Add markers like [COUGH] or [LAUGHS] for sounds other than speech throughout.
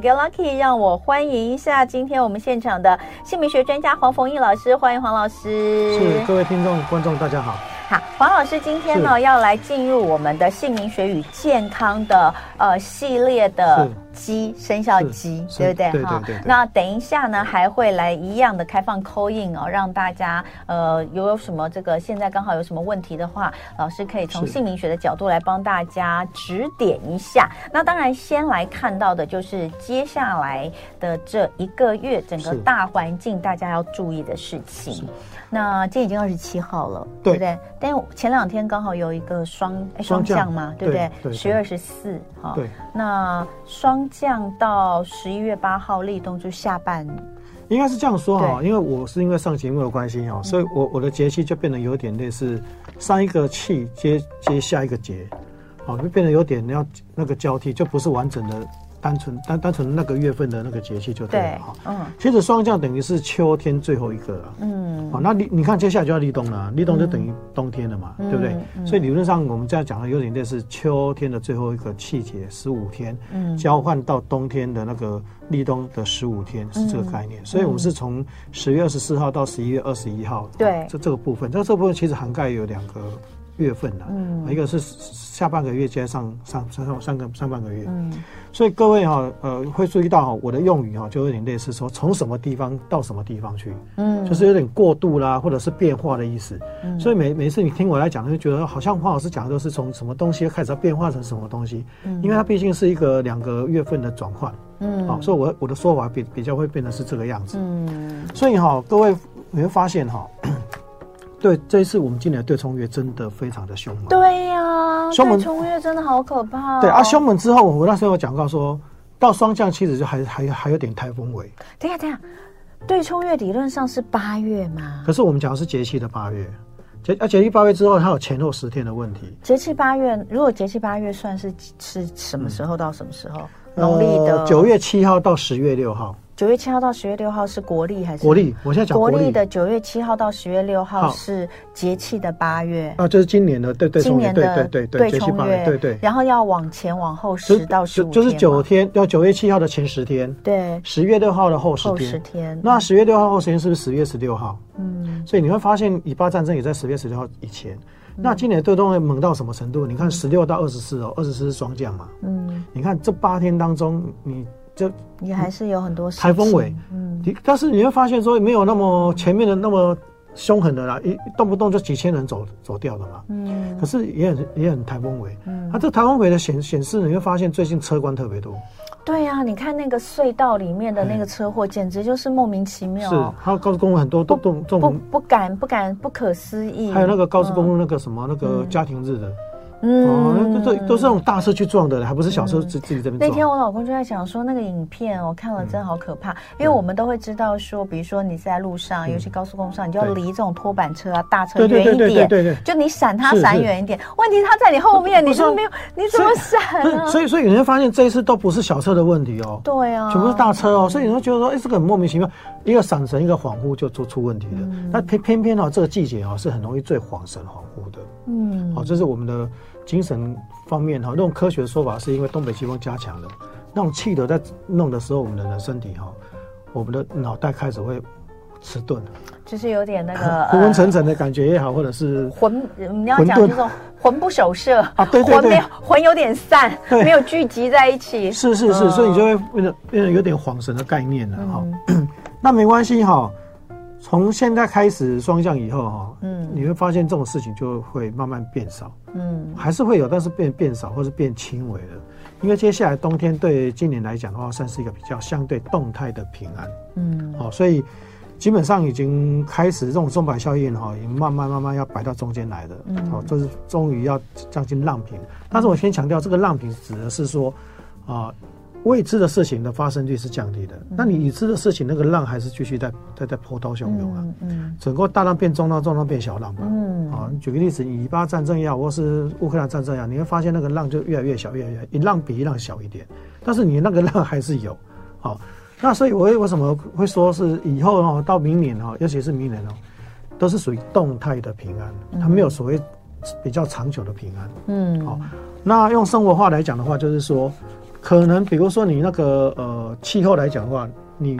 ，Get Lucky，让我欢迎一下今天我们现场的姓名学专家黄逢义老师，欢迎黄老师。是各位听众观众，大家好。好，黄老师今天呢要来进入我们的姓名学与健康的呃系列的鸡生肖鸡，对不对？哈，那等一下呢还会来一样的开放 call in 哦，让大家呃有有什么这个现在刚好有什么问题的话，老师可以从姓名学的角度来帮大家指点一下。那当然先来看到的就是接下来的这一个月整个大环境大家要注意的事情。那今天已经二十七号了，对不对？但前两天刚好有一个双双降嘛，对不对？十月二十四号。对。那双降到十一月八号立冬就下半。应该是这样说哈，因为我是因为上节目的关系哈，所以我我的节气就变得有点类似上一个气接接下一个节，哦，就变得有点要那个交替，就不是完整的。单纯单单纯那个月份的那个节气就对了哈，嗯，其实霜降等于是秋天最后一个了，嗯，好，那你你看接下来就要立冬了，立冬就等于冬天了嘛，对不对？所以理论上我们这样讲的有点类似秋天的最后一个气节十五天，嗯，交换到冬天的那个立冬的十五天是这个概念，所以我们是从十月二十四号到十一月二十一号，对，这这个部分，这这部分其实涵盖有两个月份了，嗯，一个是下半个月加上上上上上个上半个月，嗯。所以各位哈，呃，会注意到哈，我的用语哈，就有点类似说从什么地方到什么地方去，嗯，就是有点过度啦，或者是变化的意思。嗯，所以每每次你听我来讲，就觉得好像黄老师讲的都是从什么东西开始要变化成什么东西，嗯，因为它毕竟是一个两个月份的转换，嗯，好，所以我我的说法比比较会变得是这个样子，嗯，所以哈，各位你会发现哈。对，这一次我们今年的对冲月真的非常的凶猛。对呀、啊，凶猛对冲月真的好可怕、哦。对啊，凶猛之后，我那时候有讲到说，到霜降其实就还还还有点台风尾。等下等下，对冲月理论上是八月吗？可是我们讲的是节气的八月，节啊节气八月之后，它有前后十天的问题。节气八月，如果节气八月算是是什么时候到什么时候？农历的九月七号到十月六号。九月七号到十月六号是国历还是国历？我现在讲国历的九月七号到十月六号是节气的八月啊，这是今年的对对，今年的对对对冲月对对，然后要往前往后十到十五天，就是九天，要九月七号的前十天，对，十月六号的后十天，十天。那十月六号后十天是不是十月十六号？嗯，所以你会发现以巴战争也在十月十六号以前。那今年的对冲会猛到什么程度？你看十六到二十四哦，二十四是霜降嘛，嗯，你看这八天当中你。就你还是有很多台风尾，嗯，但是你会发现说没有那么前面的那么凶狠的啦，一动不动就几千人走走掉的嘛，嗯，可是也很也很台风尾，嗯，它这台风尾的显显示，你会发现最近车关特别多，对呀，你看那个隧道里面的那个车祸，简直就是莫名其妙，是，还有高速公路很多都都这种不不敢不敢不可思议，还有那个高速公路那个什么那个家庭日的。嗯，哦，都都是那种大车去撞的，还不是小车自自己这边撞。那天我老公就在讲说，那个影片我看了真好可怕，因为我们都会知道说，比如说你在路上，尤其高速公路上，你就要离这种拖板车啊、大车远一点，对对对，就你闪它闪远一点。问题他在你后面，你就没有，你怎么闪啊？所以所以有人发现这一次都不是小车的问题哦，对啊，全部是大车哦，所以你会觉得说，哎，这个很莫名其妙，一个闪神，一个恍惚就做出问题了。那偏偏偏哦，这个季节哦是很容易最恍神恍惚的。嗯，好，这是我们的。精神方面哈，那种科学的说法是因为东北季风加强了，那种气流在弄的时候，我们人的身体哈，我们的脑袋开始会迟钝，就是有点那个 [LAUGHS] 昏昏沉沉的感觉也好，或者是魂，你要讲这种魂不守舍啊，对对对，魂有点散，没有聚集在一起，是是是，所以你就会变得变得有点恍神的概念了哈。[COUGHS] 那没关系哈。从现在开始双向以后哈，嗯，你会发现这种事情就会慢慢变少，嗯，还是会有，但是变变少或是变轻微了，因为接下来冬天对今年来讲的话，算是一个比较相对动态的平安，嗯，好，所以基本上已经开始这种钟摆效应哈，已经慢慢慢慢要摆到中间来的，嗯，好，这是终于要将近浪平，但是我先强调，这个浪平指的是说啊。未知的事情的发生率是降低的，那你已知的事情，那个浪还是继续在在在波涛汹涌啊。嗯，整个大浪变中浪，中浪变小浪嘛。嗯，啊，举个例子，以巴战争也好，或是乌克兰战争也好，你会发现那个浪就越来越小，越来越一浪比一浪小一点，但是你那个浪还是有。好，那所以我为什么会说是以后哦，到明年哦，尤其是明年哦，都是属于动态的平安，它没有所谓比较长久的平安。嗯，好，那用生活化来讲的话，就是说。可能比如说你那个呃气候来讲的话，你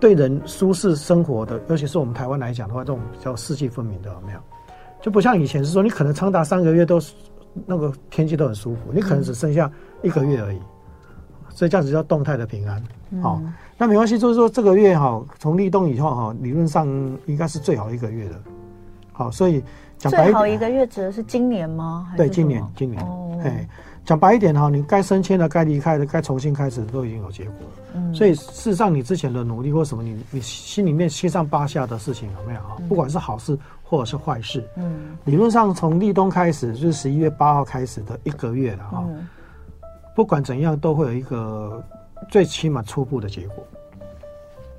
对人舒适生活的，尤其是我们台湾来讲的话，这种比较四季分明的有没有？就不像以前是说你可能长达三个月都那个天气都很舒服，你可能只剩下一个月而已，所以这样子叫动态的平安。好，那没关系，就是说这个月哈，从立冬以后哈，理论上应该是最好一个月的。好，所以讲白，最好一个月指的是今年吗？对，今年，今年。哦，哎，讲白一点哈，你该升迁的、该离开的、该重新开始的都已经有结果了。嗯，所以事实上你之前的努力或什么，你你心里面七上八下的事情有没有啊？不管是好事或者是坏事，嗯，理论上从立冬开始，就是十一月八号开始的一个月了哈。不管怎样，都会有一个。最起码初步的结果，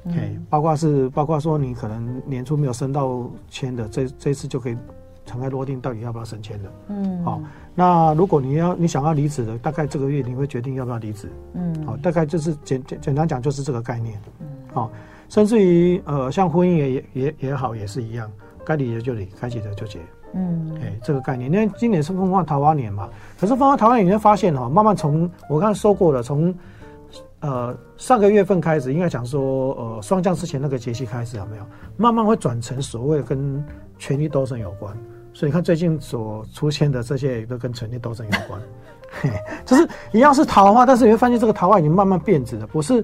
嗯、嘿，包括是包括说你可能年初没有升到签的，这这次就可以尘埃落定，到底要不要升迁的？嗯，好，那如果你要你想要离职的，大概这个月你会决定要不要离职？嗯，好，大概就是简简简单讲就是这个概念。嗯，好，甚至于呃，像婚姻也也也也好，也是一样，该离的就离，该结的就结。嗯，哎，这个概念，因为今年是凤凰桃花年嘛，可是凤凰桃花年你会发现哈，慢慢从我刚才说过了，从呃，上个月份开始，应该讲说，呃，霜降之前那个节气开始有没有？慢慢会转成所谓跟权力斗争有关。所以你看最近所出现的这些也都跟权力斗争有关，嘿，[LAUGHS] 就是一样是桃花，但是你会发现这个桃花已经慢慢变质了，不是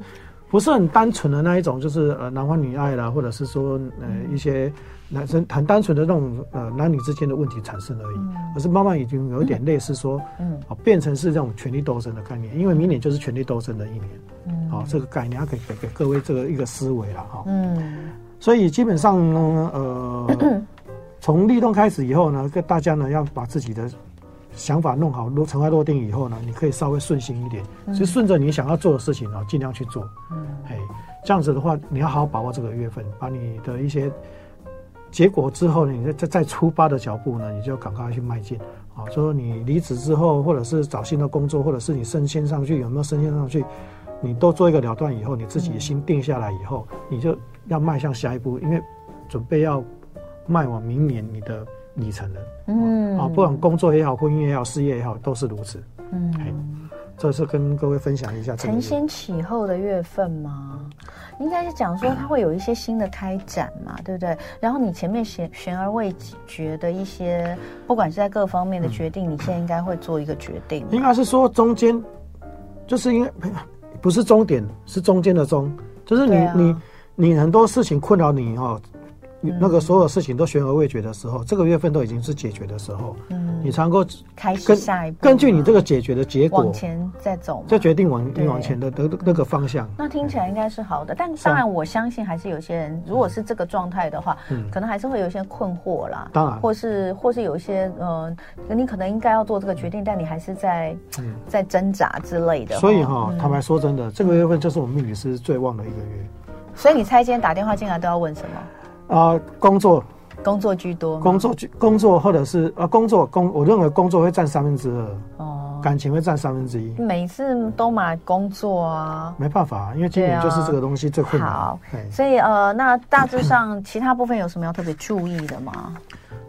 不是很单纯的那一种，就是呃男欢女爱啦，或者是说呃一些。男生很单纯的那种呃男女之间的问题产生而已，而是慢慢已经有一点类似说，嗯，啊变成是这种权力斗争的概念，因为明年就是权力斗争的一年，嗯，好这个概念要给给给各位这个一个思维了哈，嗯，所以基本上呢，呃，[COUGHS] 从立冬开始以后呢，跟大家呢要把自己的想法弄好，落尘埃落定以后呢，你可以稍微顺心一点，就顺着你想要做的事情啊，尽量去做，嗯，哎，这样子的话，你要好好把握这个月份，把你的一些。结果之后呢，你再再再出发的脚步呢，你就赶快去迈进。啊！说你离职之后，或者是找新的工作，或者是你升迁上去，有没有升迁上去，你都做一个了断以后，你自己心定下来以后，嗯、你就要迈向下一步，因为准备要迈往明年你的里程了。嗯啊，不管工作也好，婚姻也好，事业也好，都是如此。嗯，这是跟各位分享一下承先启后的月份吗？应该是讲说它会有一些新的开展嘛，对不对？然后你前面悬悬而未决的一些，不管是在各方面的决定，你现在应该会做一个决定。应该是说中间，就是因为不是终点，是中间的中，就是你、啊、你你很多事情困扰你哈。那个所有事情都悬而未决的时候，这个月份都已经是解决的时候，嗯，你才能够开始下一步，根据你这个解决的结果往前再走，就决定往你往前的那那个方向。那听起来应该是好的，但当然我相信还是有些人，如果是这个状态的话，嗯，可能还是会有一些困惑啦，当然，或是或是有一些呃，你可能应该要做这个决定，但你还是在在挣扎之类的。所以哈，坦白说真的，这个月份就是我们命理师最旺的一个月。所以你猜今天打电话进来都要问什么？啊、呃，工作，工作居多，工作居工作，或者是啊，工作工，我认为工作会占三分之二，哦，感情会占三分之一。每次都买工作啊，没办法，因为今年就是这个东西最困难。啊、好，所以呃，那大致上其他部分有什么要特别注意的吗？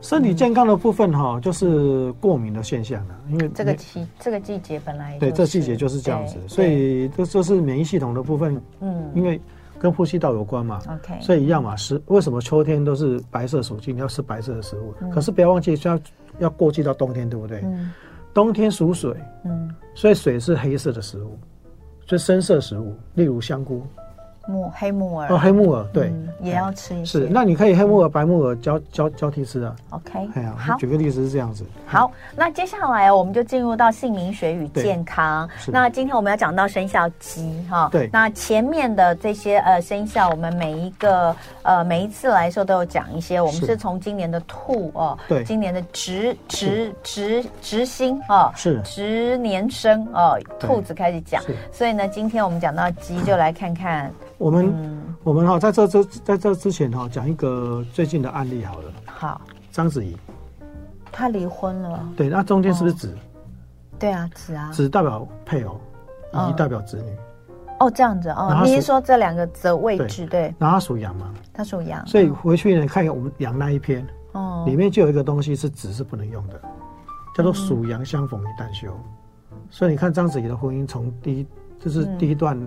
身体健康的部分哈，就是过敏的现象了，因为这个季这个季节本来、就是、对这季节就是这样子，所以这就是免疫系统的部分，嗯，因为。跟呼吸道有关嘛，OK，所以一样嘛。是为什么秋天都是白色属性，要吃白色的食物？嗯、可是不要忘记，要要过季到冬天，对不对？嗯、冬天属水，嗯，所以水是黑色的食物，所以深色食物，例如香菇。木黑木耳哦，黑木耳对，也要吃一些。是，那你可以黑木耳、白木耳交交交替吃啊。OK，好，举个例子是这样子。好，那接下来我们就进入到姓名学与健康。那今天我们要讲到生肖鸡哈。对。那前面的这些呃生肖，我们每一个呃每一次来的时候都有讲一些。我们是从今年的兔哦，对，今年的直直直直星哦，是直年生哦，兔子开始讲。所以呢，今天我们讲到鸡，就来看看。我们、嗯、我们哈在这这在这之前哈讲一个最近的案例好了。好，章子怡，她离婚了。对，那中间是不是子？哦、对啊，子啊，子代表配偶，乙代表子女。哦，这样子哦。你是说这两个的位置对？然后他属羊嘛？他属羊，所以回去呢看一下我们羊那一篇哦，里面就有一个东西是子是不能用的，叫做属羊相逢一旦休。所以你看章子怡的婚姻从第一就是第一段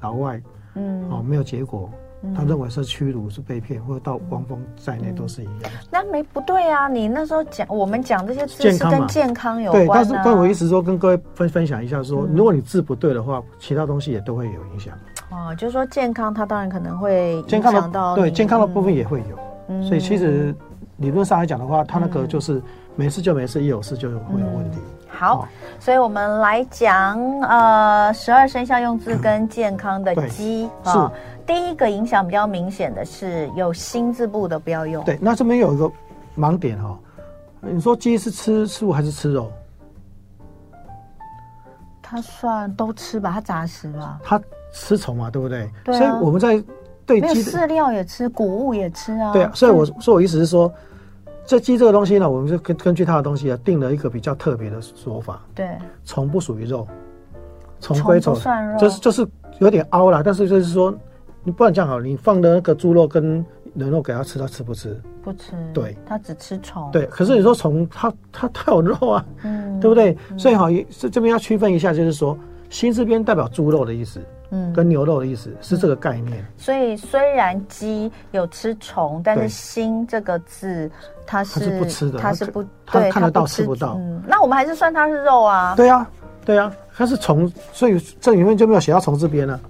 老外，嗯，哦，没有结果。他认为是屈辱，是被骗，或者到汪峰在内都是一样。那没不对啊！你那时候讲，我们讲这些知识跟健康有关。对，但是但我意思说，跟各位分分享一下，说如果你字不对的话，其他东西也都会有影响。哦，就是说健康，它当然可能会影响到对健康的部分也会有。所以其实理论上来讲的话，它那个就是没事就没事，一有事就会有问题。好，所以我们来讲呃，十二生肖用字跟健康的鸡是。第一个影响比较明显的是有心字部的不要用。对，那这边有一个盲点哈、哦，你说鸡是吃素还是吃肉？它算都吃吧，它杂食吧。它吃虫嘛，对不对？对、啊。所以我们在对鸡饲料也吃，谷物也吃啊。对啊，所以我说我意思是说，这鸡这个东西呢，我们就根根据它的东西啊，定了一个比较特别的说法。对。虫不属于肉，虫归虫，就是就是有点凹啦，但是就是说。你不然这样好，你放的那个猪肉跟人肉给它吃，它吃不吃？不吃。对，它只吃虫。对，可是你说虫，它它它有肉啊，嗯，对不对？嗯、所以好，这这边要区分一下，就是说心这边代表猪肉的意思，嗯，跟牛肉的意思是这个概念。所以虽然鸡有吃虫，但是心这个字它是，是不吃的，它是不，它看得到吃，不到。嗯，那我们还是算它是肉啊。对啊，对啊，它是虫，所以这里面就没有写到虫字边了。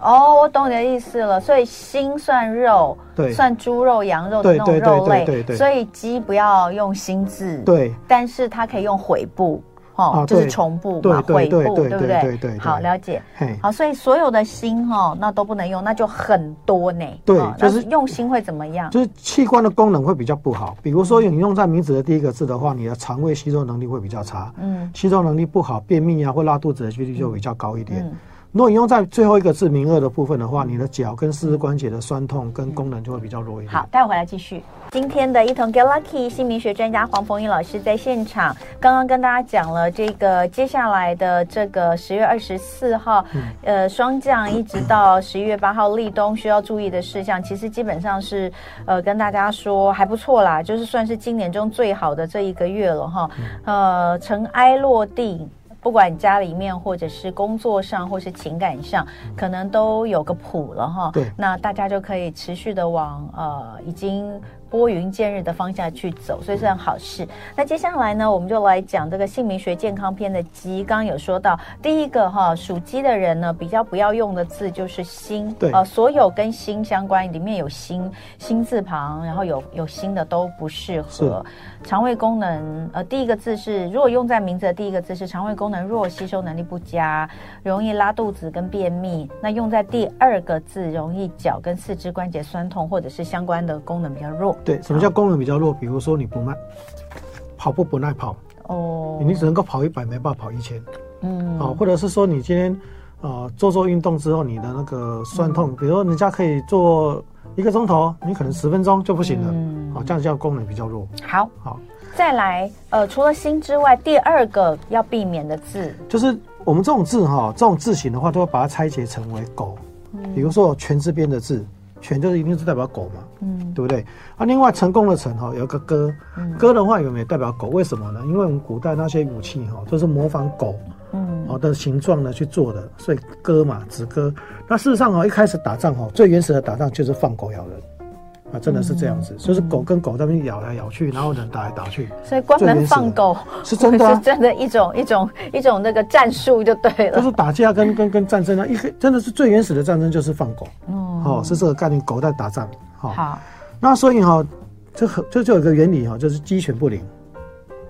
哦，我懂你的意思了。所以心算肉，对，算猪肉、羊肉的那种肉类。所以鸡不要用心字，对。但是它可以用悔部，哦，就是重布嘛，回步，对不对？对对。好，了解。好，所以所有的心哈，那都不能用，那就很多呢。对，就是用心会怎么样？就是器官的功能会比较不好。比如说，你用在名字的第一个字的话，你的肠胃吸收能力会比较差。嗯，吸收能力不好，便秘啊或拉肚子的几率就比较高一点。如果你用在最后一个字名二的部分的话，你的脚跟四肢关节的酸痛跟功能就会比较弱一点。好，待会回来继续。今天的一同 Get Lucky 姓名学专家黄凤英老师在现场，刚刚跟大家讲了这个接下来的这个十月二十四号，嗯、呃，霜降一直到十一月八号立冬需要注意的事项，其实基本上是呃跟大家说还不错啦，就是算是今年中最好的这一个月了哈。呃，尘埃落定。不管家里面或者是工作上或是情感上，可能都有个谱了哈。对，那大家就可以持续的往呃已经。拨云见日的方向去走，所以是件好事。那接下来呢，我们就来讲这个姓名学健康篇的鸡。刚刚有说到，第一个哈属鸡的人呢，比较不要用的字就是心。对，呃，所有跟心相关，里面有心心字旁，然后有有心的都不适合。肠胃功能，呃，第一个字是如果用在名字的第一个字是肠胃功能弱，吸收能力不佳，容易拉肚子跟便秘。那用在第二个字，容易脚跟四肢关节酸痛，或者是相关的功能比较弱。对，什么叫功能比较弱？比如说你不慢跑步，不耐跑。哦，你只能够跑一百，没办法跑一千，嗯，好，或者是说你今天呃做做运动之后，你的那个酸痛，比如说人家可以做一个钟头，你可能十分钟就不行了，嗯，好，这样叫功能比较弱。好，好，再来，呃，除了心之外，第二个要避免的字，就是我们这种字哈，这种字形的话，都要把它拆解成为狗，比如说全字边的字。犬就是一定是代表狗嘛，嗯，对不对？啊，另外成功的成哈有一个鸽，鸽的话有没有代表狗？为什么呢？因为我们古代那些武器哈都是模仿狗，嗯，好的形状呢去做的，所以戈嘛，子戈。那事实上哈，一开始打仗哈，最原始的打仗就是放狗咬人，啊，真的是这样子，就是狗跟狗在那边咬来咬去，然后人打来打去。所以关门放狗是真的，[LAUGHS] 是真的一种一种一种那个战术就对了。就是打架跟跟跟战争啊，一个真的是最原始的战争就是放狗，嗯。哦，是这个概念，狗在打仗。哦、好，那所以哈、哦，这这就有一个原理哈，就是鸡犬不宁。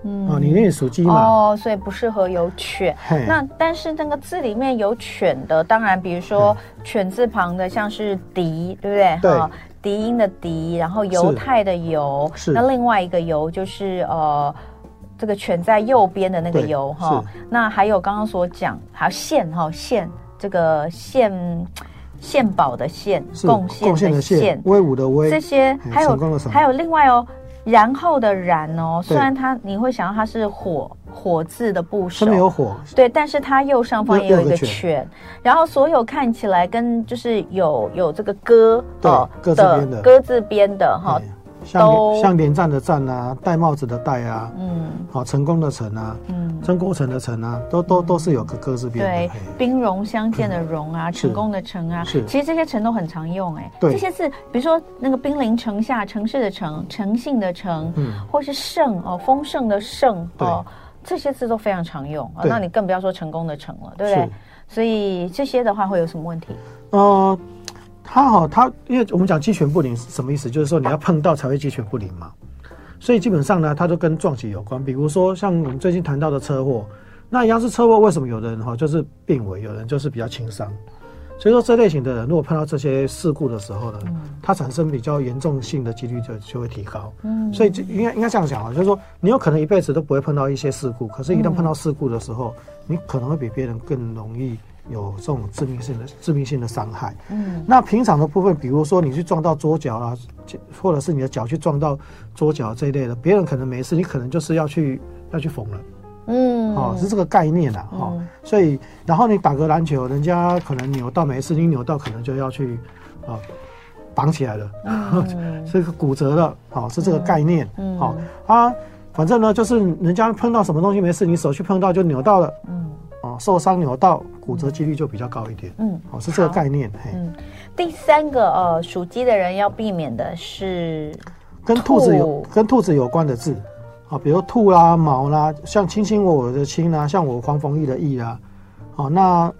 嗯，啊，你因为属鸡嘛，哦，所以不适合有犬。那但是那个字里面有犬的，当然，比如说犬字旁的，像是敌，对不对？对，狄音的笛，然后犹太的犹，那另外一个犹就是呃，这个犬在右边的那个犹哈。那还有刚刚所讲，还有献哈献，这个献。献宝的献，贡献的献，威武的威，这些还有还有另外哦，然后的然哦，虽然它你会想到它是火火字的部首，上面有火，对，但是它右上方也有一个犬，然后所有看起来跟就是有有这个鸽哦的。鸽字边的哈，像像连战的战啊，戴帽子的戴啊，嗯，好，成功的成啊，嗯，曾国成的成啊，都都都是有个歌字边。对，兵戎相见的戎啊，成功的成啊，是，其实这些成都很常用哎。对，这些字，比如说那个兵临城下，城市的城，诚信的诚，嗯，或是盛哦，丰盛的盛哦，这些字都非常常用啊。那你更不要说成功的成了，对不对？所以这些的话会有什么问题？呃。他好，他因为我们讲鸡犬不宁是什么意思？就是说你要碰到才会鸡犬不宁嘛。所以基本上呢，它都跟撞击有关。比如说像我们最近谈到的车祸，那一样是车祸，为什么有的人哈就是病危，有人就是比较轻伤？所以说这类型的人，如果碰到这些事故的时候呢，它产生比较严重性的几率就就会提高。嗯，所以就应该应该这样讲啊，就是说你有可能一辈子都不会碰到一些事故，可是一旦碰到事故的时候，你可能会比别人更容易。有这种致命性的致命性的伤害。嗯，那平常的部分，比如说你去撞到桌角啊，或者是你的脚去撞到桌角这一类的，别人可能没事，你可能就是要去要去缝了。嗯，哦，是这个概念啦。哦，所以然后你打个篮球，人家可能扭到没事，你扭到可能就要去啊绑起来了，[LAUGHS] 是个骨折了。好，是这个概念。嗯，好啊，反正呢，就是人家碰到什么东西没事，你手去碰到就扭到了。嗯。哦，受伤扭到骨折几率就比较高一点。嗯，哦，是这个概念。嘿，嗯，第三个呃，属鸡的人要避免的是跟兔子有跟兔子有关的字，啊，比如兔啦、毛啦，像卿卿我我的卿啦，像我黄逢义的义啦，好，那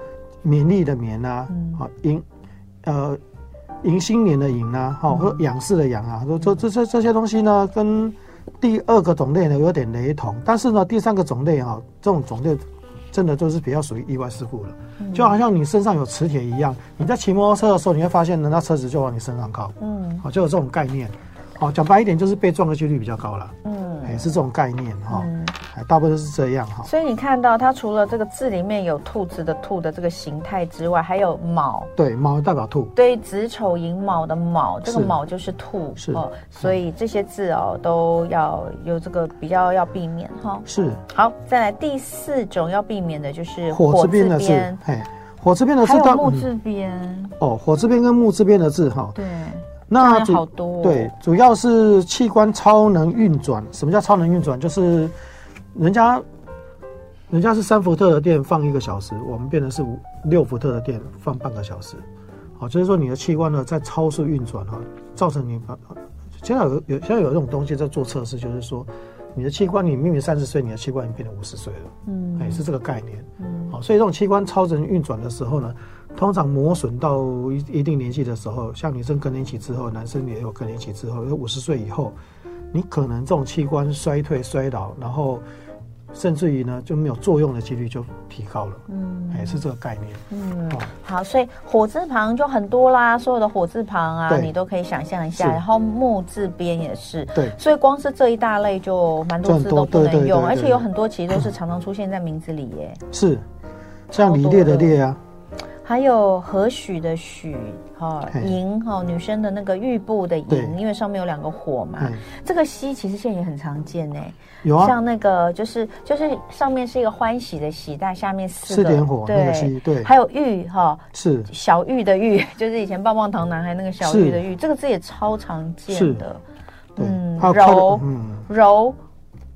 勉励的勉啦，好迎呃迎新年的迎啦，好和仰视的仰啊，这这这这些东西呢，跟第二个种类呢有点雷同，但是呢，第三个种类哈，这种种类。真的就是比较属于意外事故了，就好像你身上有磁铁一样，你在骑摩托车的时候，你会发现，呢，那车子就往你身上靠，嗯，好，就有这种概念，好，讲白一点就是被撞的几率比较高了，嗯，也是这种概念哈。大部分都是这样哈，所以你看到它除了这个字里面有兔子的兔的这个形态之外，还有卯，对，卯代表兔，对，子丑寅卯的卯，这个卯就是兔，是哦，所以这些字哦都要有这个比较要避免哈。是，好，再来第四种要避免的就是火字边的字，哎，火字边的字，还有木字边，哦，火字边跟木字边的字哈，对，那好多，对，主要是器官超能运转，什么叫超能运转？就是。人家，人家是三伏特的电放一个小时，我们变成是五六伏特的电放半个小时，好，就是说你的器官呢在超速运转哈，造成你把现在有有现在有这种东西在做测试，就是说你的器官你明明三十岁，你的器官已经变成五十岁了，嗯，哎，是这个概念，嗯，好，所以这种器官超人运转的时候呢，通常磨损到一一定年纪的时候，像女生更年期之后，男生也有更年期之后，有五十岁以后，你可能这种器官衰退衰老，然后。甚至于呢，就没有作用的几率就提高了。嗯，哎，是这个概念。嗯，哦、好，所以火字旁就很多啦，所有的火字旁啊，你都可以想象一下。然后木字边也是。对。所以光是这一大类就蛮多字都不能用，而且有很多其实都是常常出现在名字里耶。是，像李烈的烈啊。还有何许的许，哈，迎哈，女生的那个玉部的银，因为上面有两个火嘛。这个喜其实现在也很常见呢。有啊，像那个就是就是上面是一个欢喜的喜，但下面四个点火，对对。还有玉哈，是小玉的玉，[LAUGHS] 就是以前棒棒糖男孩那个小玉的玉，这个字也超常见的。嗯，柔柔。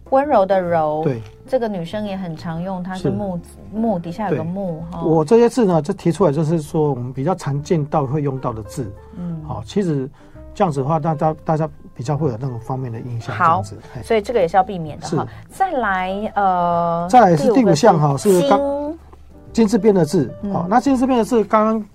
温柔的柔，对，这个女生也很常用，它是木字木底下有个木哈。我这些字呢，就提出来就是说我们比较常见到会用到的字，嗯，好，其实这样子的话，大家大家比较会有那种方面的印象。好，所以这个也是要避免的哈。再来呃，再来是第五项哈，是金。金字边的字，好，那金字边的字，刚刚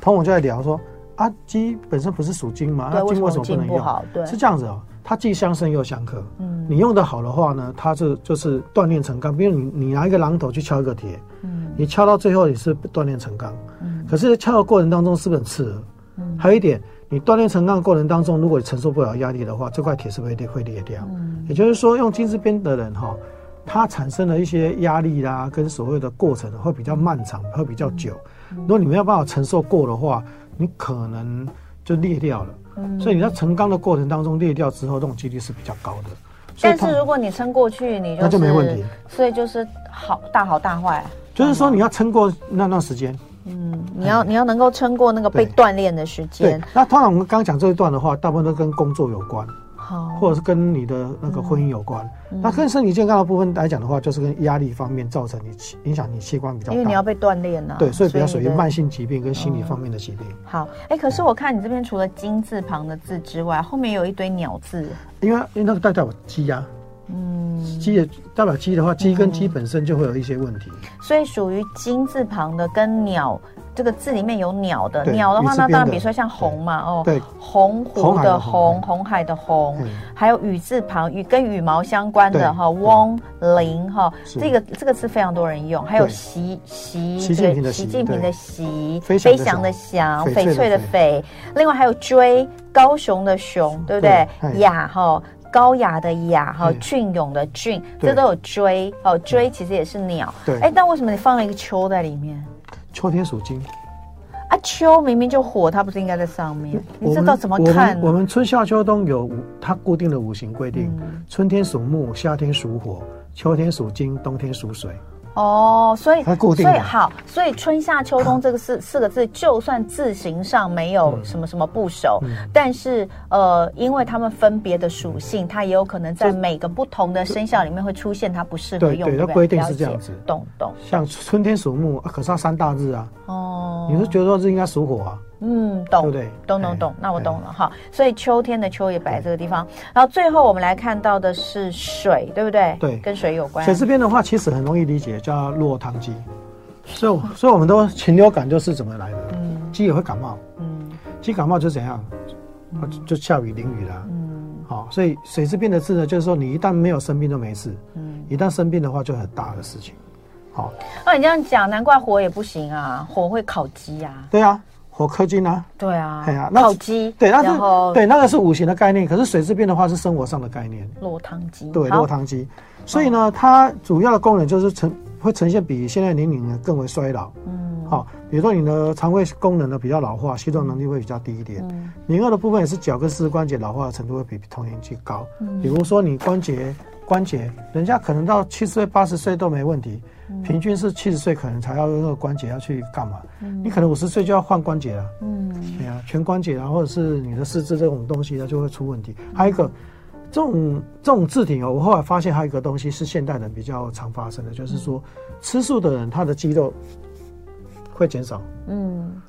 同我就在聊说啊，鸡本身不是属金嘛，那金为什么不能用？对，是这样子哦。它既相生又相克。嗯，你用的好的话呢，它是就是锻炼成钢。比如你你拿一个榔头去敲一个铁，嗯，你敲到最后也是锻炼成钢。嗯，可是敲的过程当中是不是很刺耳？嗯，还有一点，你锻炼成钢的过程当中，如果你承受不了压力的话，这块铁是不是会会裂掉？嗯，也就是说，用金丝边的人哈，他产生的一些压力啦，跟所谓的过程会比较漫长，会比较久。如果你没有办法承受过的话，你可能就裂掉了。所以你在成钢的过程当中裂掉之后，这种几率是比较高的。但是如果你撑过去，你就那就没问题。所以就是好大好大坏，就是说你要撑过那段时间。嗯，你要你要能够撑过那个被锻炼的时间。那通常我们刚刚讲这一段的话，大部分都跟工作有关。好，或者是跟你的那个婚姻有关。嗯、那跟身体健康的部分来讲的话，就是跟压力方面造成你影响你器官比较大。因为你要被锻炼呢。对，所以比较属于慢性疾病跟心理方面的疾病。嗯、好，哎、欸，可是我看你这边除了金字旁的字之外，后面有一堆鸟字。因为因为那个代表鸡呀。嗯，鸡也代表鸡的话，鸡跟鸡本身就会有一些问题。嗯、所以属于金字旁的跟鸟。这个字里面有鸟的，鸟的话，那当然比如说像红嘛，哦，对，鸿鵠的红，红海的红，还有羽字旁，羽跟羽毛相关的哈，翁林哈，这个这个字非常多人用，还有习习习近平的习，习近平的习，飞翔的翔，翡翠的翡，另外还有追，高雄的雄，对不对？雅哈，高雅的雅哈，俊勇的俊，这都有追哦，追其实也是鸟，对，哎，但为什么你放了一个秋在里面？秋天属金，啊，秋明明就火，它不是应该在上面？你知道怎么看？我们春夏秋冬有它固定的五行规定，嗯、春天属木，夏天属火，秋天属金，冬天属水。哦，所以它固定所以好，所以春夏秋冬这个四四个字，就算字形上没有什么什么部首，但是呃，因为它们分别的属性，它也有可能在每个不同的生肖里面会出现它不适合用。对，它规定是这样子。懂懂。像春天属木，可是它三大日啊。哦。你是觉得说这应该属火啊？嗯，懂，对不对？懂懂懂，那我懂了哈。所以秋天的秋也摆在这个地方。然后最后我们来看到的是水，对不对？对，跟水有关。水这边的话，其实很容易理解，叫落汤鸡。所以，所以我们都禽流感就是怎么来的？嗯，鸡也会感冒。嗯，鸡感冒就怎样？就下雨淋雨了。嗯，好，所以水这边的字呢，就是说你一旦没有生病都没事。嗯，一旦生病的话，就很大的事情。好，那你这样讲，难怪火也不行啊，火会烤鸡啊。对啊。火克金啊，对啊，对啊，烤鸡，对，那是对那个是五行的概念，可是水之变的话是生活上的概念。落汤鸡，对，落汤鸡，所以呢，它主要的功能就是呈会呈现比现在年龄呢更为衰老。嗯，好，比如说你的肠胃功能呢比较老化，吸收能力会比较低一点。嗯，零二的部分也是脚跟四肢关节老化的程度会比同年纪高。嗯，比如说你关节关节，人家可能到七十岁八十岁都没问题。平均是七十岁，可能才要用那个关节要去干嘛？嗯、你可能五十岁就要换关节了。嗯，对啊，全关节啊，或者是你的四肢这种东西，它就会出问题。嗯、还有一个，这种这种字体哦，我后来发现还有一个东西是现代人比较常发生的，就是说吃素的人他的肌肉会减少。嗯，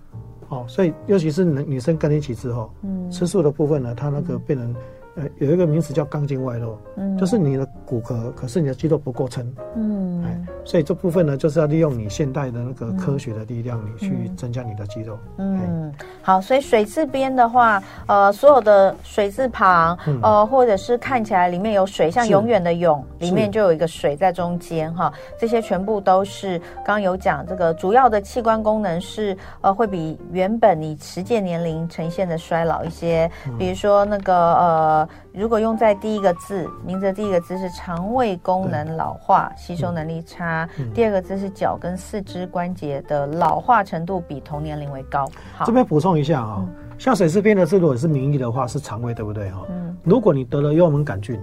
哦，所以尤其是女生跟你一起之后，嗯，吃素的部分呢，它那个变成。呃，有一个名词叫钢筋外露，嗯，就是你的骨骼，可是你的肌肉不够撑，嗯，哎，所以这部分呢，就是要利用你现代的那个科学的力量，你去增加你的肌肉。嗯，好，所以水字边的话，呃，所有的水字旁，呃，或者是看起来里面有水，像永远的永，里面就有一个水在中间哈，这些全部都是刚刚有讲这个主要的器官功能是呃，会比原本你实践年龄呈现的衰老一些，比如说那个呃。如果用在第一个字，名字的第一个字是肠胃功能老化，吸收能力差；嗯、第二个字是脚跟四肢关节的老化程度比同年龄为高。好，这边补充一下啊、哦，嗯、像水字边的字，如果是名义的话，是肠胃，对不对哈？嗯。如果你得了幽门杆菌，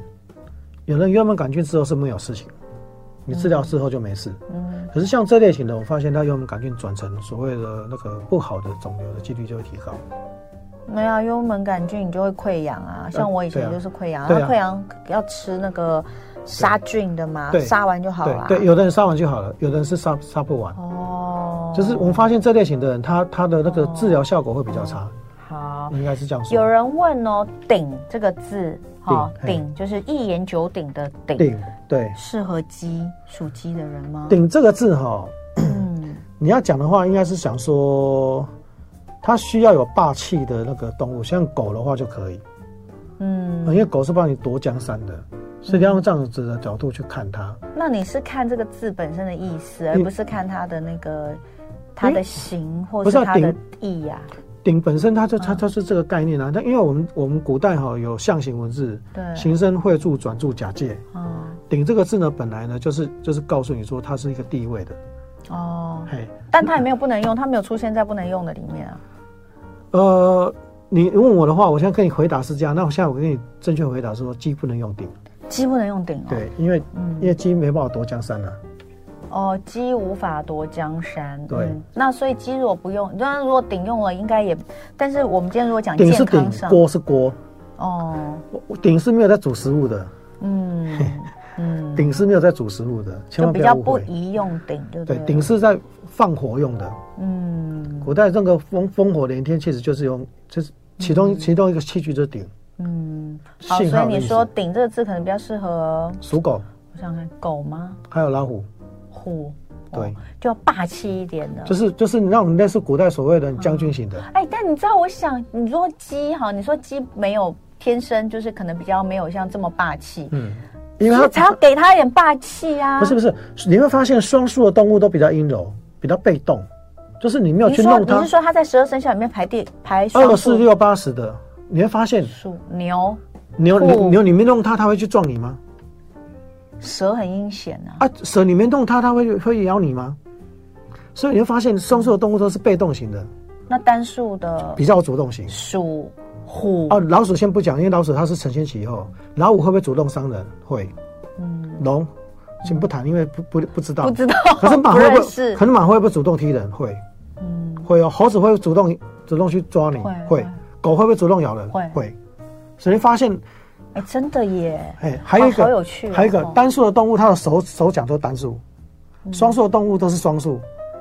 有了幽门杆菌之后是没有事情，你治疗之后就没事。嗯。可是像这类型的，我发现它幽门杆菌转成所谓的那个不好的肿瘤的几率就会提高。没有幽门杆菌，你就会溃疡啊。像我以前就是溃疡，然后溃疡要吃那个杀菌的嘛，杀完就好了。对，有的人杀完就好了，有的人是杀杀不完。哦，就是我们发现这类型的人，他他的那个治疗效果会比较差。好，应该是这样说。有人问哦，鼎这个字，哈，鼎就是一言九鼎的鼎。鼎对，适合鸡属鸡的人吗？鼎这个字哈，嗯，你要讲的话，应该是想说。它需要有霸气的那个动物，像狗的话就可以，嗯，因为狗是帮你夺江山的，所以要用这样子的角度去看它。那你是看这个字本身的意思，而不是看它的那个它的形或是它的意呀？鼎本身它就它就是这个概念啊。但因为我们我们古代哈有象形文字，对，形声会注转注假借，哦，鼎这个字呢本来呢就是就是告诉你说它是一个地位的，哦，嘿，但它也没有不能用，它没有出现在不能用的里面啊。呃，你问我的话，我现在跟你回答是这样。那我现在我给你正确回答是说，鸡不能用鼎，鸡不能用鼎哦。对，因为、嗯、因为鸡没办法夺江山啊。哦，鸡无法夺江山。对、嗯，那所以鸡如果不用，那如果鼎用了，应该也。但是我们今天如果讲鼎是鼎，锅是锅，哦，鼎是没有在煮食物的。嗯 [LAUGHS] 嗯，鼎是没有在煮食物的，千万不要误会。比较不宜用鼎，对不对？对，鼎是在放火用的。嗯，古代这个烽烽火连天，其实就是用，就是其中、嗯、其中一个器具就是鼎。嗯，好，所以你说“鼎”这个字可能比较适合属狗。我想看狗吗？还有老虎。虎。对、哦，就要霸气一点的。就是就是你那种类似古代所谓的将军型的。哎、嗯，但你知道，我想你说鸡哈，你说鸡没有天生就是可能比较没有像这么霸气。嗯，因为它才要给他一点霸气啊。不是不是，你会发现双数的动物都比较阴柔，比较被动，就是你没有去弄它。你是说它在十二生肖里面排第排二四六八十的？你会发现属牛牛牛牛，你没弄它，它会去撞你吗？蛇很阴险啊！啊，蛇你没弄它，它会会咬你吗？所以你会发现，双数的动物都是被动型的。那单数的比较主动型。鼠、虎哦，老鼠先不讲，因为老鼠它是承先启后。老虎会不会主动伤人？会。嗯。龙先不谈，因为不不不知道。不知道。[LAUGHS] 可是马会不会？可是马会不会主动踢人？会。嗯。会哦。猴子会主动主动去抓你？会。会。狗会不会主动咬人？会。会。所以发现。哎，真的耶！哎，还有一个，好有趣。还有一个单数的动物，它的手手脚都是单数；双数的动物都是双数。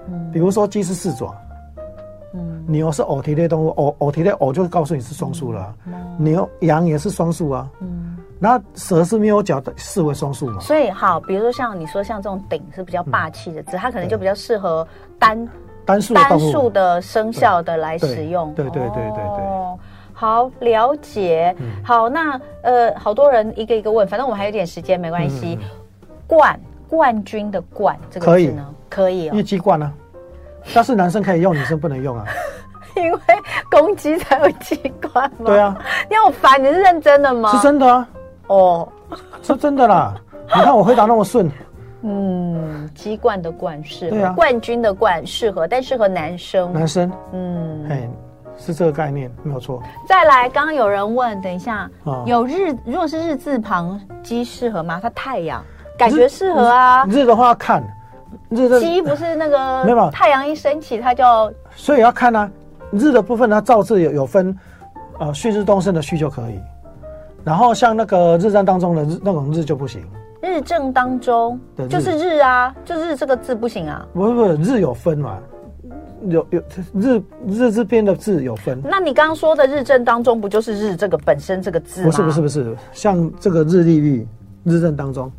嗯，比如说鸡是四爪，嗯，牛是偶蹄类动物，偶偶蹄类偶就告诉你是双数了。牛羊也是双数啊。嗯，那蛇是没有脚的，视为双数嘛。所以好，比如说像你说像这种鼎是比较霸气的字，它可能就比较适合单单数单数的生肖的来使用。对对对对对。哦好了解，嗯、好，那呃，好多人一个一个问，反正我们还有点时间，没关系。嗯、冠冠军的冠这个字呢，可以，可以，鸡冠呢，但是男生可以用，女生不能用啊。[LAUGHS] 因为公鸡才有鸡冠吗？对啊。你好烦，你是认真的吗？是真的啊。哦，是真的啦。你看我回答那么顺。嗯，鸡冠的冠适合，啊、冠军的冠适合，但适合男生。男生，嗯，哎。是这个概念，没有错。再来，刚刚有人问，等一下，哦、有日，如果是日字旁，鸡适合吗？它太阳，感觉适合啊。日，日的话要看，日的鸡不是那个 [LAUGHS] 没有太阳一升起，它就所以要看啊。日的部分它造字有有分，呃，旭日东升的旭就可以，然后像那个日正当中的日那种日就不行。日正当中，对，就是日啊，就日这个字不行啊。不是不是，日有分嘛。有有日日字边的字有分，那你刚刚说的日正当中不就是日这个本身这个字吗？不是不是不是，像这个日历日日正当中，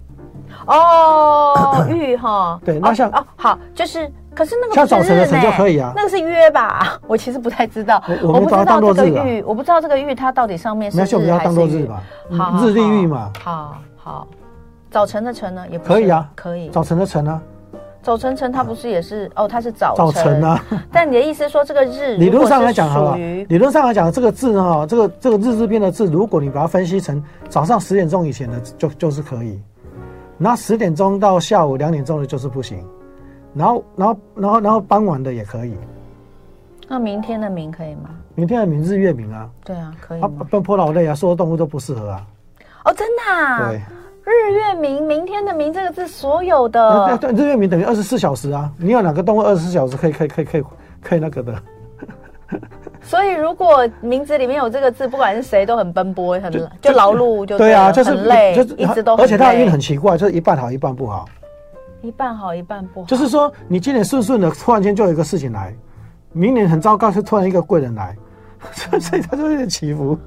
哦 [COUGHS] 玉哈，对，那像哦好，就是可是那个像早晨的晨就可以啊，那个是约吧？[LAUGHS] 我其实不太知道，我不知道这个玉，我不知道这个玉它到底上面是日还是月，当做日吧？好，日历玉嘛，好好，早晨的晨呢也可以啊，可以，早晨的晨呢？早晨晨，它不是也是哦？它是早早晨啊。[LAUGHS] 但你的意思说，这个日理论上来讲哈，理论上来讲，这个字哈，这个这个日字边的字，如果你把它分析成早上十点钟以前的，就就是可以。那十点钟到下午两点钟的，就是不行。然后然后然后然后傍晚的也可以。那明天的明可以吗？明天的明日月明啊。对啊，可以。啊，奔波劳累啊，所有动物都不适合啊。哦，真的啊。对。日月明，明天的明这个字，所有的对对，日月明等于二十四小时啊！你有哪个动物二十四小时可以可以可以可以可以那个的。所以如果名字里面有这个字，不管是谁都很奔波，很就劳碌，就对啊，就是很累，就是一直都。而且他的运很奇怪，就是一半好一半不好。一半好一半不好。就是说，你今年顺顺的，突然间就有一个事情来；明年很糟糕，就突然一个贵人来，[LAUGHS] 所以他就有点起伏。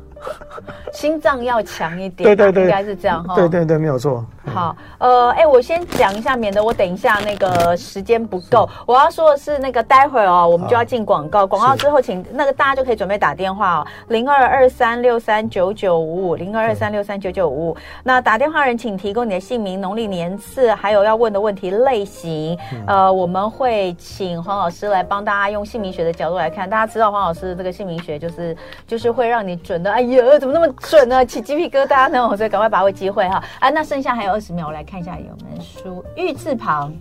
[LAUGHS] 心脏要强一点，对对对，应该是这样哈。对对对，没有错。好，呃，哎，我先讲一下，免得我等一下那个时间不够。我要说的是，那个待会儿哦，我们就要进广告，广告之后，请那个大家就可以准备打电话哦，零二二三六三九九五五，零二二三六三九九五五。那打电话人请提供你的姓名、农历年次，还有要问的问题类型。呃，我们会请黄老师来帮大家用姓名学的角度来看。大家知道黄老师这个姓名学就是就是会让你准的，哎呀，怎么那么准呢？起鸡皮疙瘩呢？所以赶快把握机会哈！啊，那剩下还有二十秒，我来看一下有没有书。玉字旁，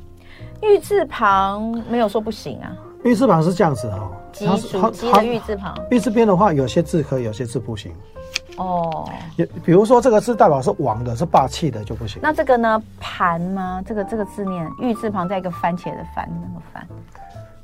玉字旁没有说不行啊。玉字旁是这样子哈，鸡属鸡的玉字旁。玉字边的话，有些字可以，有些字不行。哦，也比如说这个字代表是王的，是霸气的就不行。那这个呢？盘吗？这个这个字念玉字旁，在一个番茄的番，那个番。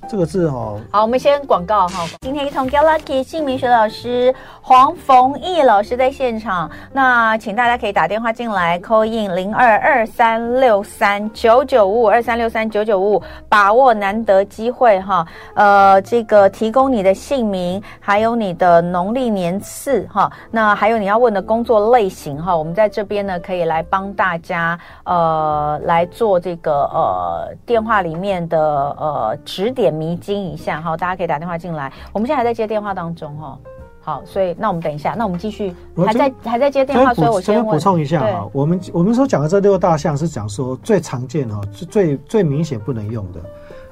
这个字哦，好，我们先广告哈。今天一同 Get Lucky 姓名学老师黄凤义老师在现场，那请大家可以打电话进来，call in 零二二三六三九九五五二三六三九九五五，把握难得机会哈。呃，这个提供你的姓名，还有你的农历年次哈，那还有你要问的工作类型哈，我们在这边呢可以来帮大家呃来做这个呃电话里面的呃指点。迷津一下哈，大家可以打电话进来。我们现在还在接电话当中哈，好，所以那我们等一下，那我们继续还在还在接电话，所以我先补充一下哈，我们我们所讲的这六大项是讲说最常见哈，最最明显不能用的，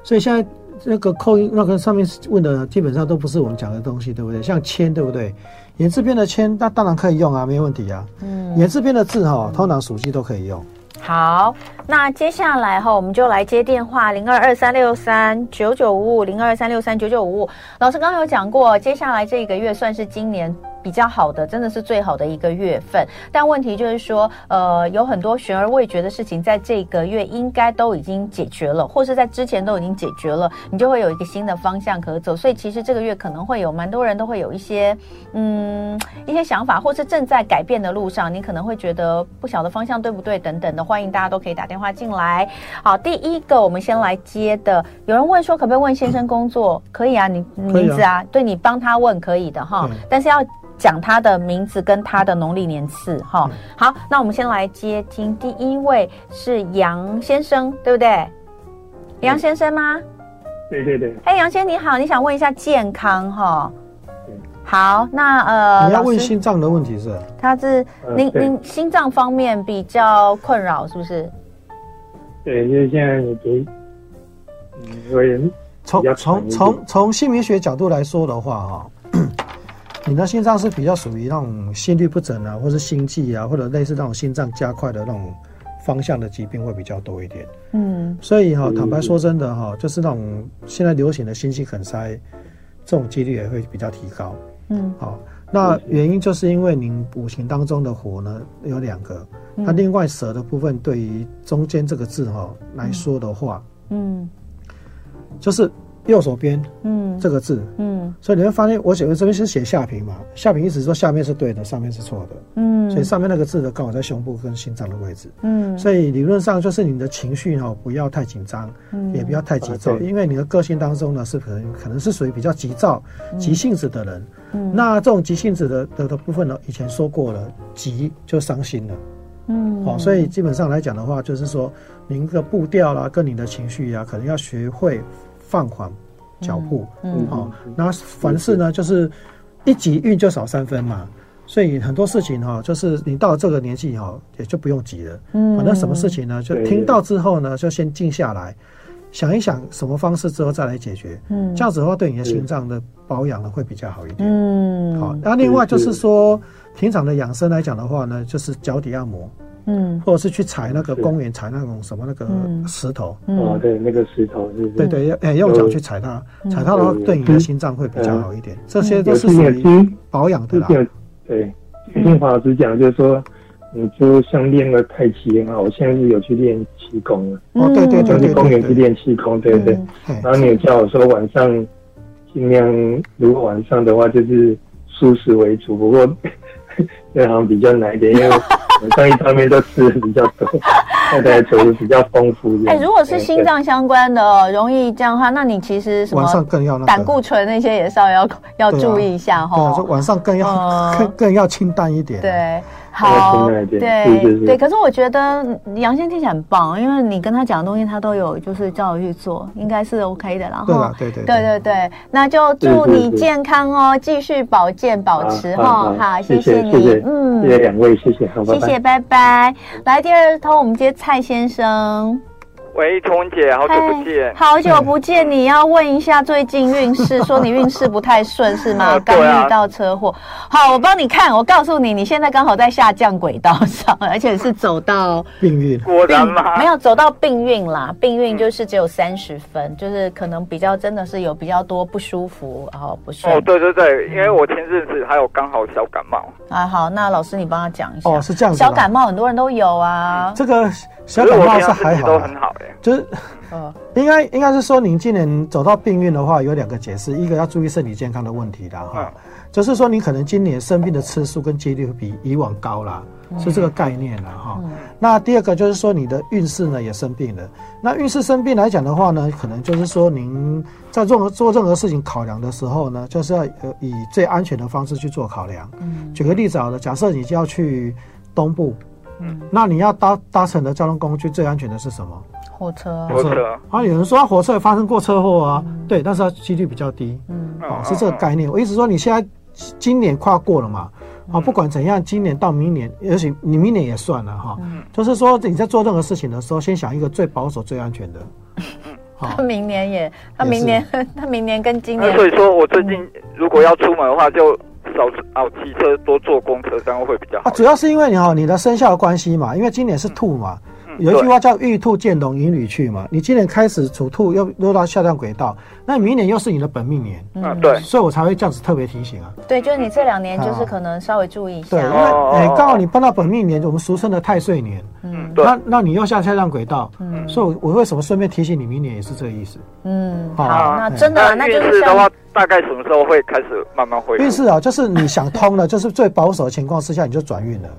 所以现在那个扣音那个上面问的基本上都不是我们讲的东西，对不对？像铅，对不对？言字边的铅，那当然可以用啊，没问题啊。嗯，言字边的字哈，通常属鸡都可以用。好，那接下来哈，我们就来接电话，零二二三六三九九五五，零二三六三九九五五。老师刚刚有讲过，接下来这个月算是今年。比较好的，真的是最好的一个月份。但问题就是说，呃，有很多悬而未决的事情，在这个月应该都已经解决了，或是在之前都已经解决了，你就会有一个新的方向可走。所以其实这个月可能会有蛮多人都会有一些，嗯，一些想法，或是正在改变的路上，你可能会觉得不晓得方向对不对等等的。欢迎大家都可以打电话进来。好，第一个我们先来接的，有人问说可不可以问先生工作？可以啊，你名字啊，啊对你帮他问可以的哈，但是要。讲他的名字跟他的农历年次哈，好，那我们先来接听第一位是杨先生，对不对？杨先生吗？对对对。哎，杨先生你好，你想问一下健康哈？好，那呃，你要问心脏的问题是？他是您您心脏方面比较困扰是不是？对，因为现在你给嗯，有人从从从从姓名学角度来说的话哈。你的心脏是比较属于那种心律不整啊，或是心悸啊，或者类似那种心脏加快的那种方向的疾病会比较多一点。嗯，所以哈，坦白说真的哈，就是那种现在流行的心肌梗塞，这种几率也会比较提高。嗯，好，那原因就是因为您五行当中的火呢有两个，那另外蛇的部分对于中间这个字哈来说的话，嗯，就是。右手边，嗯，这个字，嗯，所以你会发现，我写的这边是写下平嘛，下平意思说下面是对的，上面是错的，嗯，所以上面那个字的，刚好在胸部跟心脏的位置，嗯，所以理论上就是你的情绪哈，不要太紧张，嗯，也不要太急躁，因为你的个性当中呢，是可能可能是属于比较急躁、急性子的人，嗯，那这种急性子的的的部分呢，以前说过了，急就伤心了，嗯，好，所以基本上来讲的话，就是说您的步调啦，跟你的情绪呀，可能要学会。放缓脚步，嗯，好、嗯，那凡事呢，就是一急运就少三分嘛，所以很多事情哈，就是你到了这个年纪哈，也就不用急了，嗯，反正什么事情呢，就听到之后呢，就先静下来，想一想什么方式之后再来解决，嗯，这样子的话对你的心脏的保养呢会比较好一点，嗯，好，那另外就是说，平常的养生来讲的话呢，就是脚底按摩。嗯，或者是去踩那个公园踩那种什么那个石头，哦，对，那个石头是，对对，哎，用脚去踩它，踩它的话对你的心脏会比较好一点。这些都是属于保养的啦。对，听华老师讲，就是说，你就像练了太极啊，我现在是有去练气功了。哦，对对对，去公园去练气功，对对。然后你有叫我说晚上尽量，如果晚上的话就是素食为主，不过 [LAUGHS] 这好像比较难一点，因为。[LAUGHS] 晚上一方面都吃的比较多，太太的酒比较丰富。哎，如果是心脏相关的，哦，容易这样的话，那你其实什么？晚上更要那胆固醇那些也稍微要要注意一下哈。对，晚上更要更更要清淡一点。对。好，对对对，可是我觉得杨先听起来很棒，因为你跟他讲的东西，他都有就是叫我去做，应该是 OK 的。然后，对对对对对，那就祝你健康哦，继续保健保持哈，好，谢谢你，嗯，谢谢两位，谢谢，谢谢，拜拜。来第二通，我们接蔡先生。喂，彤文姐，好久不见，好久不见。你要问一下最近运势，说你运势不太顺是吗？[LAUGHS] 刚遇到车祸。好，我帮你看。我告诉你，你现在刚好在下降轨道上，而且是走到病运。果然吗？没有走到病运啦，病运就是只有三十分，就是可能比较真的是有比较多不舒服，然后不顺。哦，对对对，因为我前阵子还有刚好小感冒。啊，好，那老师你帮他讲一下。哦，是这样子。小感冒很多人都有啊。这个。小感冒是还好，都很好哎，就是，呃，[LAUGHS] 应该应该是说，您今年走到病运的话，有两个解释，一个要注意身体健康的问题的哈，就是说你可能今年生病的次数跟几率会比以往高啦，是这个概念了哈。那第二个就是说你的运势呢也生病了，那运势生病来讲的话呢，可能就是说您在任何做任何事情考量的时候呢，就是要以最安全的方式去做考量。举个例子好了，假设你就要去东部。嗯，那你要搭搭乘的交通工具最安全的是什么？火车。火车啊，有人说火车也发生过车祸啊，嗯、对，但是它几率比较低。嗯，好、哦，是这个概念。我意思说，你现在今年跨过了嘛？好、嗯，不管怎样，今年到明年，也许你明年也算了哈。嗯，就是说你在做任何事情的时候，先想一个最保守、最安全的。好，[LAUGHS] 他明年也，他明年，[LAUGHS] 他明年跟今年。所以说我最近如果要出门的话，就。少哦，骑车多坐公车，这样会比较好。啊，主要是因为你哦，你的生肖的关系嘛，因为今年是兔嘛。有一句话叫“玉兔见龙，引履去”嘛。你今年开始属兔，又落到下降轨道，那明年又是你的本命年。嗯，对，所以我才会这样子特别提醒啊。对，就是你这两年就是可能稍微注意一下。对，因为哎，刚好你碰到本命年，我们俗称的太岁年。嗯，对。那那你又下下降轨道，嗯，所以我为什么顺便提醒你，明年也是这个意思。嗯，好，那真的，那就是的话，大概什么时候会开始慢慢恢复？运势啊，就是你想通了，就是最保守的情况之下，你就转运了。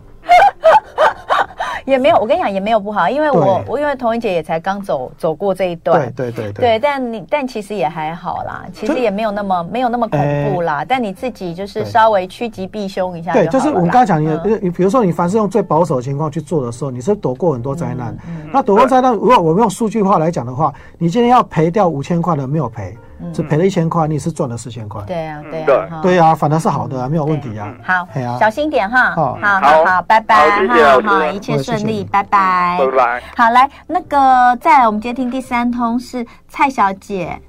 也没有，我跟你讲也没有不好，因为我我因为童英姐也才刚走走过这一段，对对对对，对，但你但其实也还好啦，其实也没有那么没有那么恐怖啦，但你自己就是稍微趋吉避凶一下。对，就是我们刚才讲你，你比如说你凡是用最保守的情况去做的时候，你是躲过很多灾难。那躲过灾难，如果我们用数据化来讲的话，你今天要赔掉五千块的没有赔。只赔了一千块，你是赚了四千块。对呀，对呀，对呀，反正是好的啊，没有问题啊。好，小心点哈。好，好，好，拜拜，好好，一切顺利，拜拜，拜拜。好，来那个，再来我们接听第三通是蔡小姐。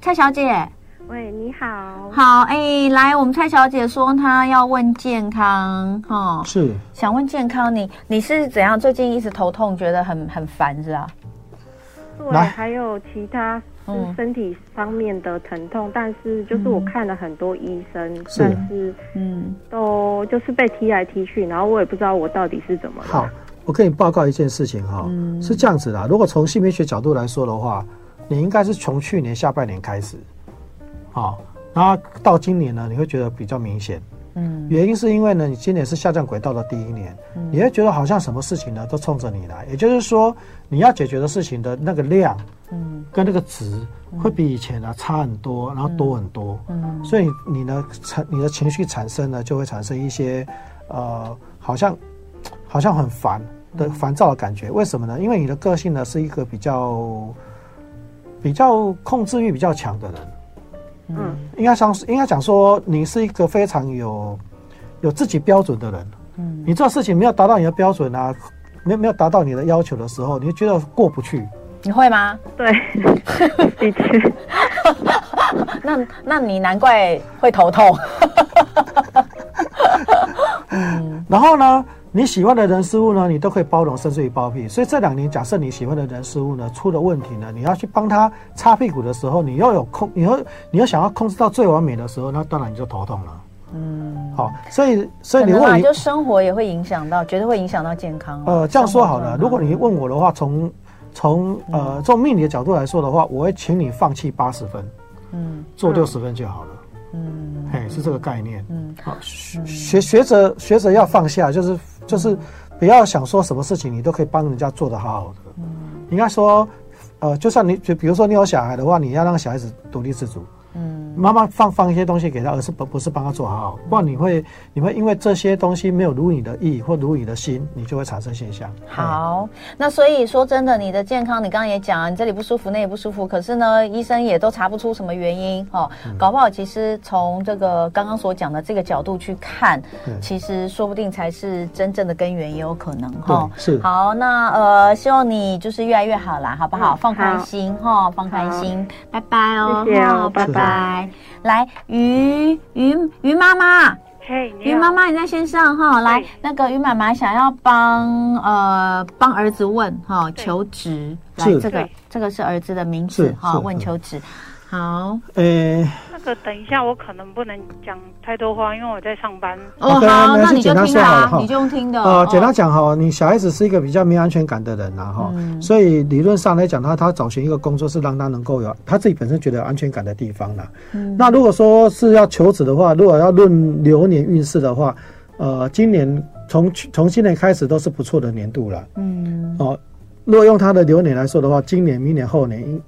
蔡小姐，喂，你好。好，哎，来，我们蔡小姐说她要问健康，哈，是想问健康，你你是怎样？最近一直头痛，觉得很很烦，是吧？对，还有其他。是身体方面的疼痛，但是就是我看了很多医生，但是嗯，都就是被踢来踢去，然后我也不知道我到底是怎么了。好，我跟你报告一件事情哈，是这样子的，如果从性别学角度来说的话，你应该是从去年下半年开始，好，然后到今年呢，你会觉得比较明显。嗯，原因是因为呢，你今年是下降轨道的第一年，嗯、你会觉得好像什么事情呢都冲着你来，也就是说，你要解决的事情的那个量，嗯，跟那个值会比以前呢差很多，然后多很多，嗯，嗯所以你呢产你的情绪产生呢就会产生一些，呃，好像好像很烦的烦躁的感觉。为什么呢？因为你的个性呢是一个比较比较控制欲比较强的人。嗯，应该讲，应该讲说，你是一个非常有有自己标准的人。嗯，你做事情没有达到你的标准啊，没有没有达到你的要求的时候，你就觉得过不去。你会吗？对，[LAUGHS] 的确。那那你难怪会头痛。[LAUGHS] 嗯，然后呢？你喜欢的人事物呢，你都可以包容，甚至于包庇。所以这两年，假设你喜欢的人事物呢出了问题呢，你要去帮他擦屁股的时候，你要有控，你要你要想要控制到最完美的时候，那当然你就头痛了。嗯，好，所以所以你问，就生活也会影响到，绝对会影响到健康。呃，这样说好了，如果你问我的话，从从呃从命理的角度来说的话，我会请你放弃八十分，嗯，做六十分就好了。嗯，嘿，是这个概念。嗯，好，学学者学者要放下，就是。就是不要想说什么事情你都可以帮人家做得好好的，嗯，应该说，呃，就算你就比如说你有小孩的话，你要让小孩子独立自主。嗯，妈妈放放一些东西给他，而是不不是帮他做好好，不然你会你会因为这些东西没有如你的意或如你的心，你就会产生现象。好，那所以说真的，你的健康，你刚刚也讲，你这里不舒服，那里不舒服，可是呢，医生也都查不出什么原因哦。搞不好其实从这个刚刚所讲的这个角度去看，其实说不定才是真正的根源，也有可能哈。是。好，那呃，希望你就是越来越好啦，好不好？放开心哈，放开心，拜拜哦，谢谢，拜拜。来，来，于于于妈妈，嘿，于妈妈你在线上哈？来，那个于妈妈想要帮呃帮儿子问哈求职，来这个这个是儿子的名字哈，问求职，好，呃，个等一下我可能不能讲太多话，因为我在上班。哦，好，那你就听啦，你就用听的。呃，简单讲哈，你小孩子是一个比较没安全感的人呐哈，所以理论上来讲，他他找寻一个工作是让他能够有他自己本身觉得有安全感的地方啦。那如果说是要求职的话，如果要论流年运势的话，呃，今年从从今年开始都是不错的年度了。嗯，哦，如果用他的流年来说的话，今年、明年、后年应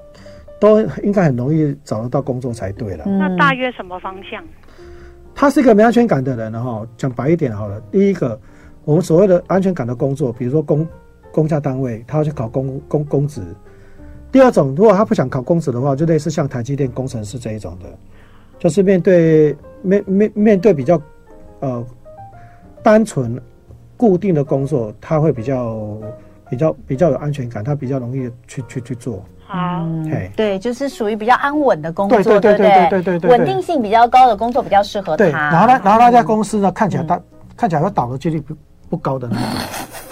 都应该很容易找得到工作才对了。那大约什么方向？他是一个没安全感的人哈。讲白一点好了，第一个，我们所谓的安全感的工作，比如说公公家单位，他要去考公公公职。第二种，如果他不想考公职的话，就类似像台积电工程师这一种的，就是面对面面面对比较呃。单纯固定的工作，他会比较比较比较有安全感，他比较容易去去去做。好，对，就是属于比较安稳的工作，对对对对？对对，稳定性比较高的工作比较适合他。对，然后呢，然后那家公司呢，看起来他看起来要倒的几率不不高的那种。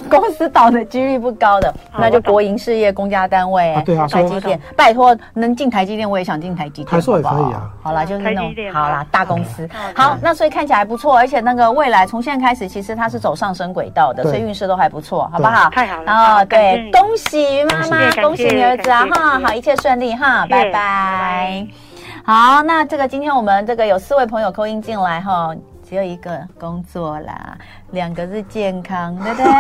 [LAUGHS] 公司倒的几率不高的，那就国营事业、公家单位，对啊，台积电，拜托能进台积电，我也想进台积电，台塑也可以啊。好啦，就是那种好啦，大公司。好，那所以看起来不错，而且那个未来从现在开始，其实它是走上升轨道的，所以运势都还不错，好不好？太好了啊！对，恭喜于妈妈，恭喜你儿子啊！哈，好，一切顺利哈，拜拜。好，那这个今天我们这个有四位朋友 call in 进来哈，只有一个工作啦。两个是健康，对不对？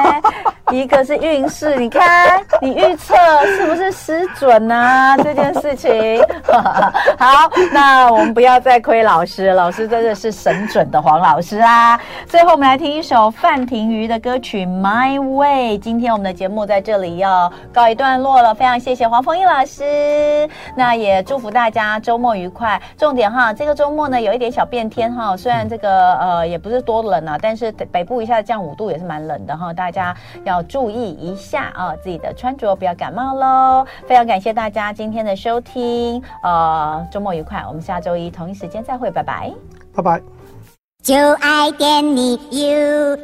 [LAUGHS] 一个是运势，你看你预测是不是失准呢、啊？[LAUGHS] 这件事情，[LAUGHS] 好，那我们不要再亏老师，老师真的是神准的黄老师啊！最后我们来听一首范廷瑜的歌曲《My Way》。今天我们的节目在这里要告一段落了，非常谢谢黄凤仪老师，那也祝福大家周末愉快。重点哈，这个周末呢有一点小变天哈，虽然这个呃也不是多冷啊，但是北部。一下降五度也是蛮冷的哈，大家要注意一下啊，自己的穿着不要感冒喽。非常感谢大家今天的收听，呃，周末愉快，我们下周一同一时间再会，拜拜，拜拜。就爱点你 UFO